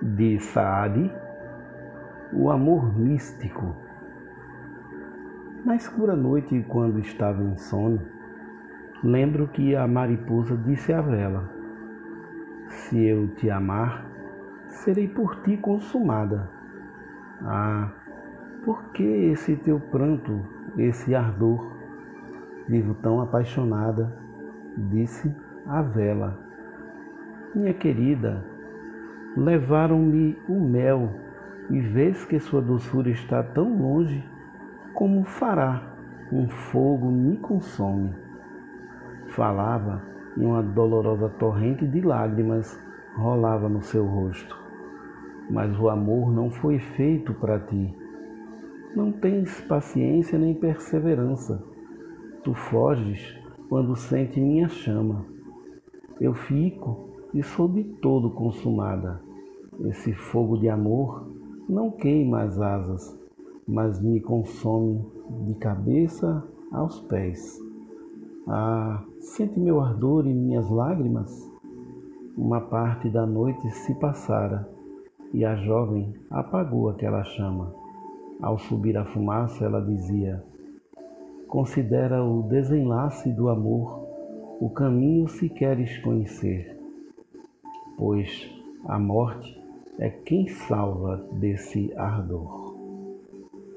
de Saadi, o amor místico. Na escura noite, quando estava em sono, lembro que a mariposa disse à vela: Se eu te amar, serei por ti consumada. Ah, por que esse teu pranto, esse ardor? Vivo tão apaixonada, disse a vela. Minha querida, levaram-me o mel, e vês que sua doçura está tão longe, como fará um fogo me consome. Falava e uma dolorosa torrente de lágrimas rolava no seu rosto. Mas o amor não foi feito para ti. Não tens paciência nem perseverança. Tu foges quando sente minha chama. Eu fico e sou de todo consumada. Esse fogo de amor não queima as asas, mas me consome de cabeça aos pés. Ah, sente meu ardor e minhas lágrimas? Uma parte da noite se passara e a jovem apagou aquela chama. Ao subir a fumaça, ela dizia: Considera o desenlace do amor, o caminho se queres conhecer pois a morte é quem salva desse ardor.